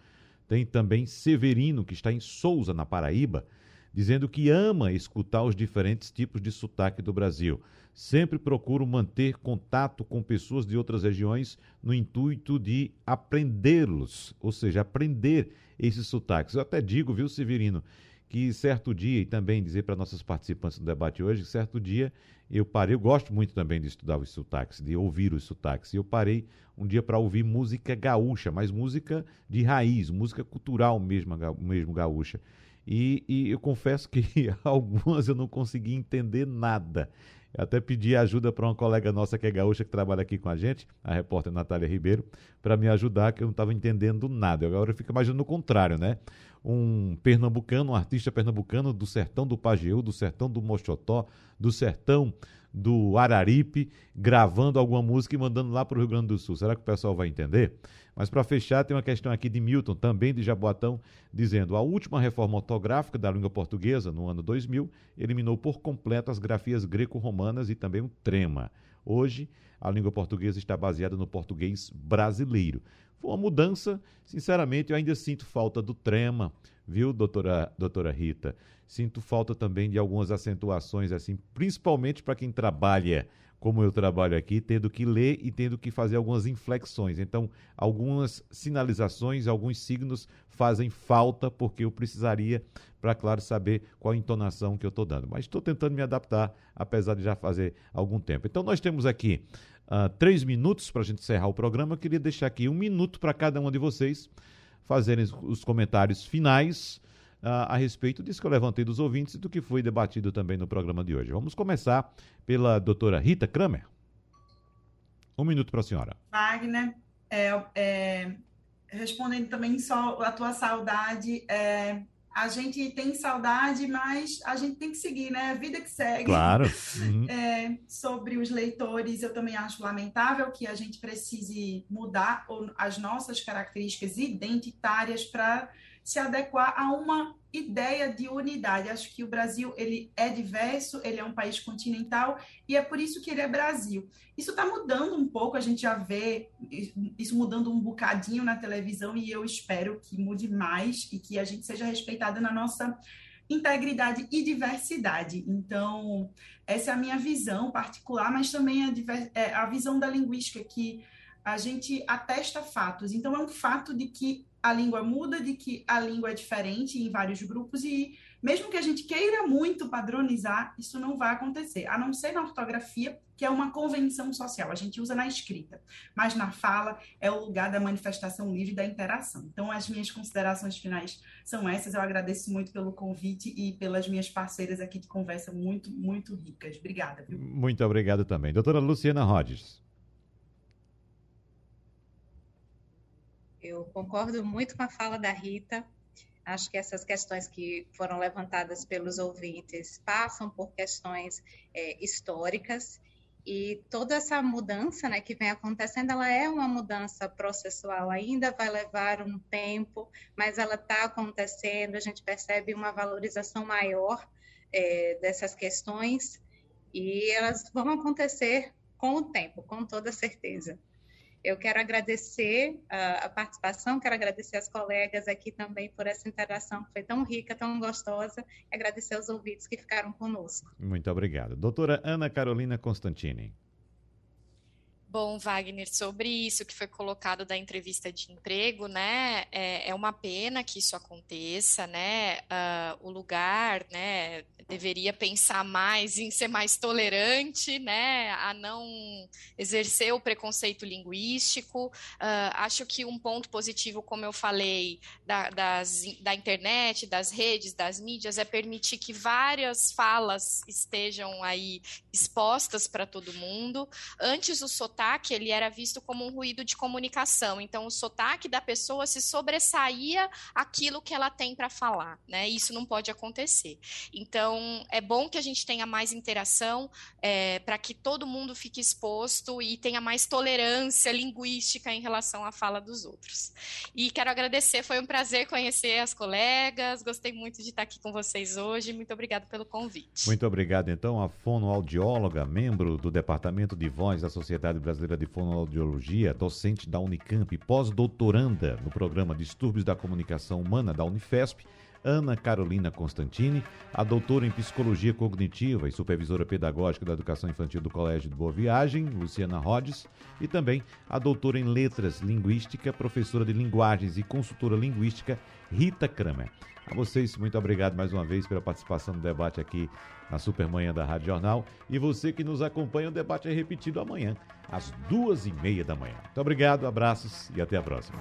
Tem também Severino, que está em Souza, na Paraíba, dizendo que ama escutar os diferentes tipos de sotaque do Brasil. Sempre procuro manter contato com pessoas de outras regiões no intuito de aprendê-los, ou seja, aprender esses sotaques. Eu até digo, viu, Severino, que certo dia, e também dizer para nossos participantes do debate hoje, que certo dia eu parei, eu gosto muito também de estudar os sotaques, de ouvir os sotaques, e eu parei um dia para ouvir música gaúcha, mas música de raiz, música cultural mesmo, mesmo gaúcha. E, e eu confesso que *laughs* algumas eu não consegui entender nada. Eu até pedi ajuda para uma colega nossa que é gaúcha, que trabalha aqui com a gente, a repórter Natália Ribeiro, para me ajudar, que eu não estava entendendo nada. Agora eu fico imaginando o contrário, né? Um pernambucano, um artista pernambucano do sertão do Pajeú, do sertão do Mochotó, do sertão do Araripe, gravando alguma música e mandando lá para o Rio Grande do Sul. Será que o pessoal vai entender? Mas para fechar, tem uma questão aqui de Milton, também de Jaboatão, dizendo: a última reforma ortográfica da língua portuguesa, no ano 2000, eliminou por completo as grafias greco-romanas e também o trema. Hoje, a língua portuguesa está baseada no português brasileiro. Foi uma mudança, sinceramente, eu ainda sinto falta do trema, viu, doutora, doutora Rita? Sinto falta também de algumas acentuações, assim, principalmente para quem trabalha como eu trabalho aqui, tendo que ler e tendo que fazer algumas inflexões. Então, algumas sinalizações, alguns signos fazem falta, porque eu precisaria, para, claro, saber qual entonação que eu estou dando. Mas estou tentando me adaptar, apesar de já fazer algum tempo. Então, nós temos aqui uh, três minutos para a gente encerrar o programa. Eu queria deixar aqui um minuto para cada um de vocês fazerem os comentários finais a respeito disso que eu levantei dos ouvintes e do que foi debatido também no programa de hoje. Vamos começar pela doutora Rita Kramer. Um minuto para a senhora. Wagner, é, é, respondendo também só a tua saudade, é, a gente tem saudade, mas a gente tem que seguir, né? A vida que segue. Claro. Uhum. É, sobre os leitores, eu também acho lamentável que a gente precise mudar as nossas características identitárias para se adequar a uma ideia de unidade. Acho que o Brasil ele é diverso, ele é um país continental e é por isso que ele é Brasil. Isso está mudando um pouco, a gente já vê isso mudando um bocadinho na televisão e eu espero que mude mais e que a gente seja respeitada na nossa integridade e diversidade. Então, essa é a minha visão particular, mas também a, é, a visão da linguística, que a gente atesta fatos. Então, é um fato de que a língua muda, de que a língua é diferente em vários grupos e mesmo que a gente queira muito padronizar, isso não vai acontecer, a não ser na ortografia, que é uma convenção social, a gente usa na escrita, mas na fala é o lugar da manifestação livre da interação. Então, as minhas considerações finais são essas. Eu agradeço muito pelo convite e pelas minhas parceiras aqui de conversa muito, muito ricas. Obrigada. Viu? Muito obrigado também. Doutora Luciana Rodges. Eu concordo muito com a fala da Rita. Acho que essas questões que foram levantadas pelos ouvintes passam por questões é, históricas e toda essa mudança né, que vem acontecendo, ela é uma mudança processual, ainda vai levar um tempo, mas ela está acontecendo, a gente percebe uma valorização maior é, dessas questões e elas vão acontecer com o tempo, com toda certeza. Eu quero agradecer a, a, participação, quero agradecer as colegas aqui também por essa interação que foi tão rica, tão gostosa, e agradecer aos ouvintes que ficaram conosco. Muito obrigado. Doutora Ana Carolina Constantini. Bom, Wagner, sobre isso que foi colocado da entrevista de emprego, né, é, é uma pena que isso aconteça, né, uh, o lugar, né, deveria pensar mais em ser mais tolerante, né, a não exercer o preconceito linguístico. Uh, acho que um ponto positivo, como eu falei, da, das, da internet, das redes, das mídias, é permitir que várias falas estejam aí expostas para todo mundo. Antes, o sotaque ele era visto como um ruído de comunicação, então o sotaque da pessoa se sobressaía aquilo que ela tem para falar, né? Isso não pode acontecer. Então é bom que a gente tenha mais interação é, para que todo mundo fique exposto e tenha mais tolerância linguística em relação à fala dos outros. E quero agradecer, foi um prazer conhecer as colegas, gostei muito de estar aqui com vocês hoje. Muito obrigada pelo convite. Muito obrigado, então, a fonoaudióloga, membro do Departamento de Voz da Sociedade Brasileira de Fonoaudiologia, docente da Unicamp, pós-doutoranda no programa Distúrbios da Comunicação Humana da Unifesp Ana Carolina Constantini, a doutora em Psicologia Cognitiva e supervisora pedagógica da Educação Infantil do Colégio de Boa Viagem, Luciana Rhodes, e também a doutora em Letras Linguística, professora de Linguagens e consultora linguística, Rita Kramer. A vocês, muito obrigado mais uma vez pela participação no debate aqui na Supermanhã da Rádio Jornal. E você que nos acompanha, o debate é repetido amanhã, às duas e meia da manhã. Muito obrigado, abraços e até a próxima.